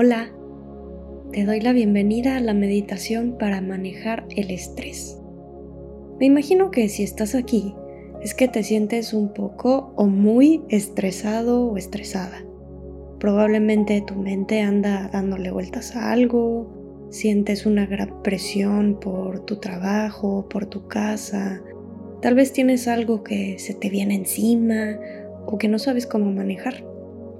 Hola, te doy la bienvenida a la meditación para manejar el estrés. Me imagino que si estás aquí es que te sientes un poco o muy estresado o estresada. Probablemente tu mente anda dándole vueltas a algo, sientes una gran presión por tu trabajo, por tu casa, tal vez tienes algo que se te viene encima o que no sabes cómo manejar.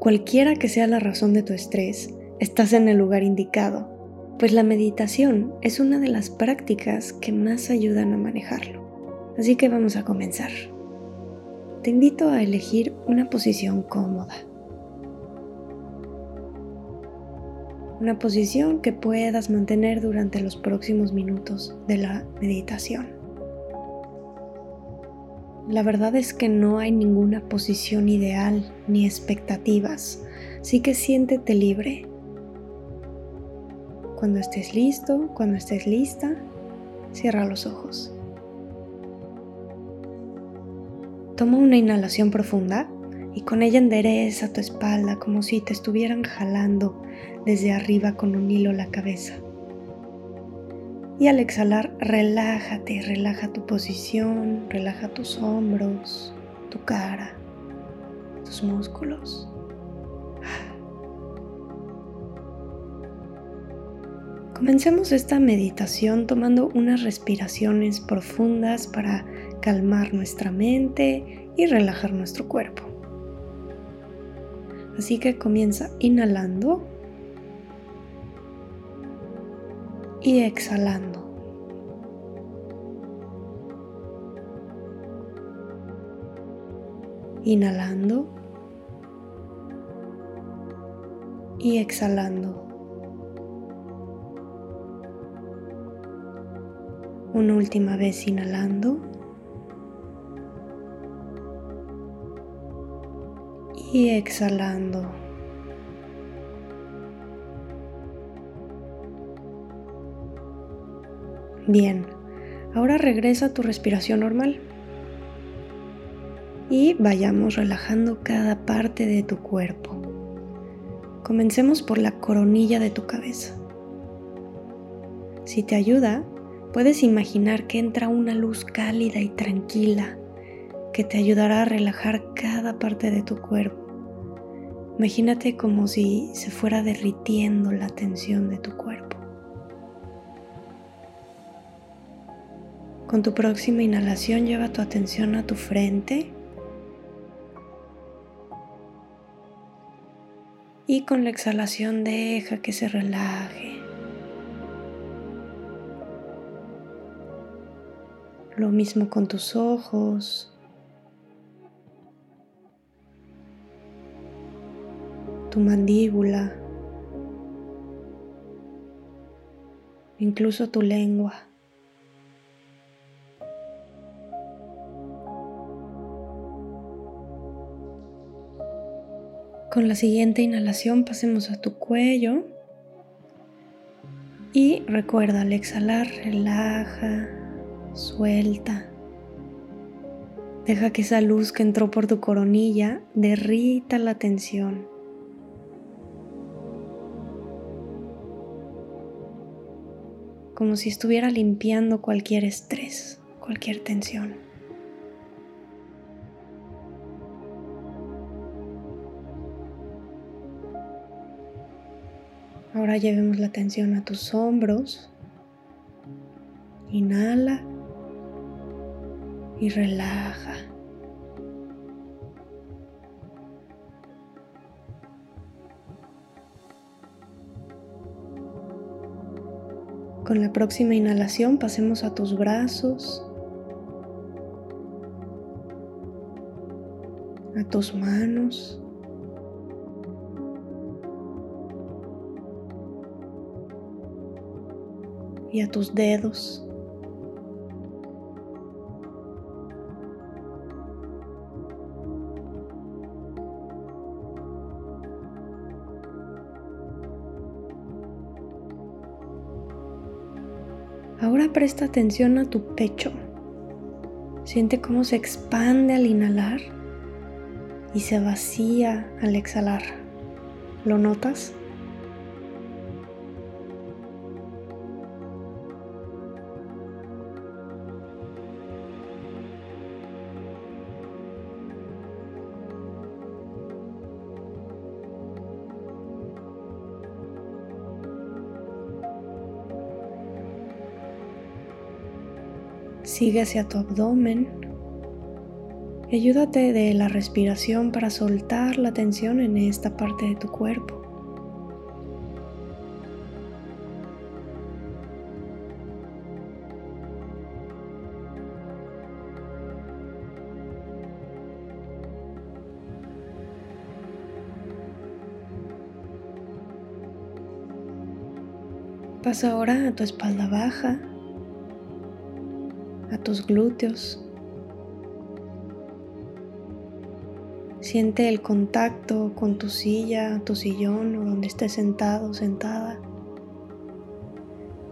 Cualquiera que sea la razón de tu estrés, estás en el lugar indicado, pues la meditación es una de las prácticas que más ayudan a manejarlo. Así que vamos a comenzar. Te invito a elegir una posición cómoda. Una posición que puedas mantener durante los próximos minutos de la meditación. La verdad es que no hay ninguna posición ideal ni expectativas, así que siéntete libre. Cuando estés listo, cuando estés lista, cierra los ojos. Toma una inhalación profunda y con ella endereza tu espalda como si te estuvieran jalando desde arriba con un hilo la cabeza. Y al exhalar, relájate, relaja tu posición, relaja tus hombros, tu cara, tus músculos. Comencemos esta meditación tomando unas respiraciones profundas para calmar nuestra mente y relajar nuestro cuerpo. Así que comienza inhalando y exhalando. Inhalando y exhalando. Una última vez inhalando. Y exhalando. Bien, ahora regresa a tu respiración normal. Y vayamos relajando cada parte de tu cuerpo. Comencemos por la coronilla de tu cabeza. Si te ayuda, puedes imaginar que entra una luz cálida y tranquila que te ayudará a relajar cada parte de tu cuerpo. Imagínate como si se fuera derritiendo la tensión de tu cuerpo. Con tu próxima inhalación lleva tu atención a tu frente y con la exhalación deja que se relaje. Lo mismo con tus ojos. Tu mandíbula. Incluso tu lengua. Con la siguiente inhalación pasemos a tu cuello y recuerda al exhalar, relaja, suelta. Deja que esa luz que entró por tu coronilla derrita la tensión. Como si estuviera limpiando cualquier estrés, cualquier tensión. Ahora llevemos la atención a tus hombros. Inhala y relaja. Con la próxima inhalación pasemos a tus brazos, a tus manos. y a tus dedos. Ahora presta atención a tu pecho. Siente cómo se expande al inhalar y se vacía al exhalar. ¿Lo notas? Sigue hacia tu abdomen. Y ayúdate de la respiración para soltar la tensión en esta parte de tu cuerpo. Pasa ahora a tu espalda baja, tus glúteos. Siente el contacto con tu silla, tu sillón o donde estés sentado sentada.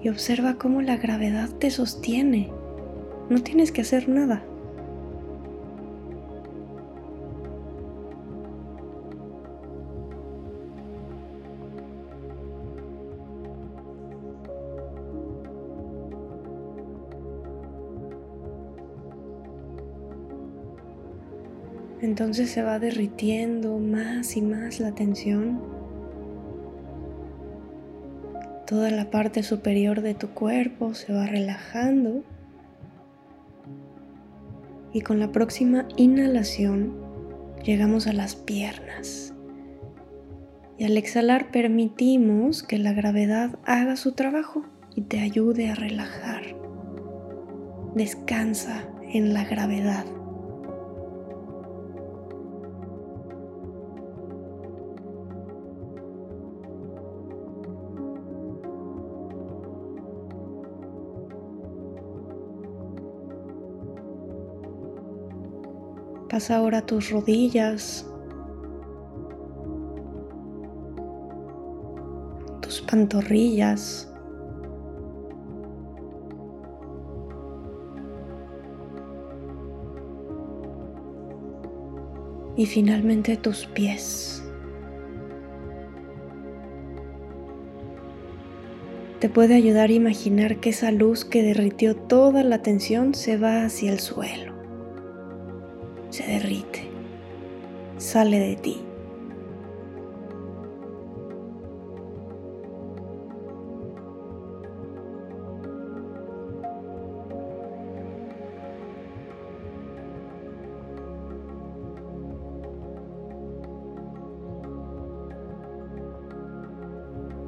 Y observa cómo la gravedad te sostiene. No tienes que hacer nada. Entonces se va derritiendo más y más la tensión. Toda la parte superior de tu cuerpo se va relajando. Y con la próxima inhalación llegamos a las piernas. Y al exhalar permitimos que la gravedad haga su trabajo y te ayude a relajar. Descansa en la gravedad. Ahora tus rodillas, tus pantorrillas. Y finalmente tus pies. Te puede ayudar a imaginar que esa luz que derritió toda la tensión se va hacia el suelo se derrite, sale de ti.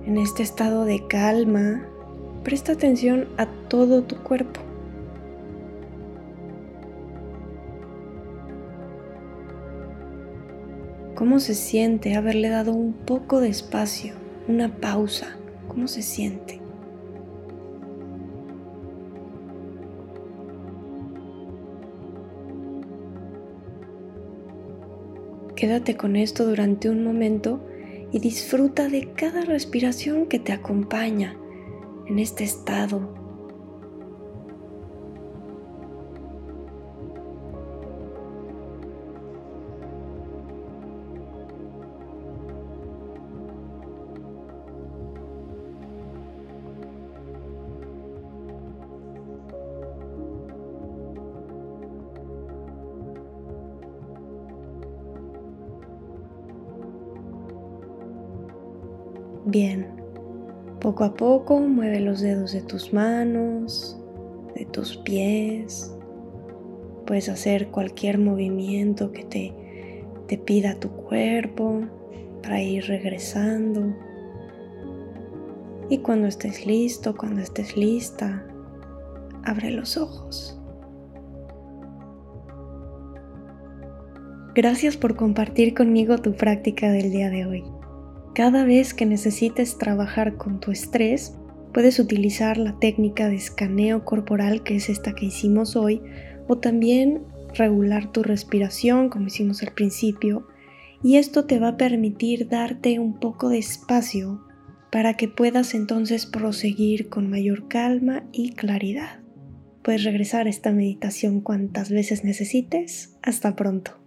En este estado de calma, presta atención a todo tu cuerpo. ¿Cómo se siente haberle dado un poco de espacio, una pausa? ¿Cómo se siente? Quédate con esto durante un momento y disfruta de cada respiración que te acompaña en este estado Bien, poco a poco mueve los dedos de tus manos, de tus pies. Puedes hacer cualquier movimiento que te, te pida tu cuerpo para ir regresando. Y cuando estés listo, cuando estés lista, abre los ojos. Gracias por compartir conmigo tu práctica del día de hoy. Cada vez que necesites trabajar con tu estrés, puedes utilizar la técnica de escaneo corporal, que es esta que hicimos hoy, o también regular tu respiración, como hicimos al principio, y esto te va a permitir darte un poco de espacio para que puedas entonces proseguir con mayor calma y claridad. Puedes regresar a esta meditación cuantas veces necesites. Hasta pronto.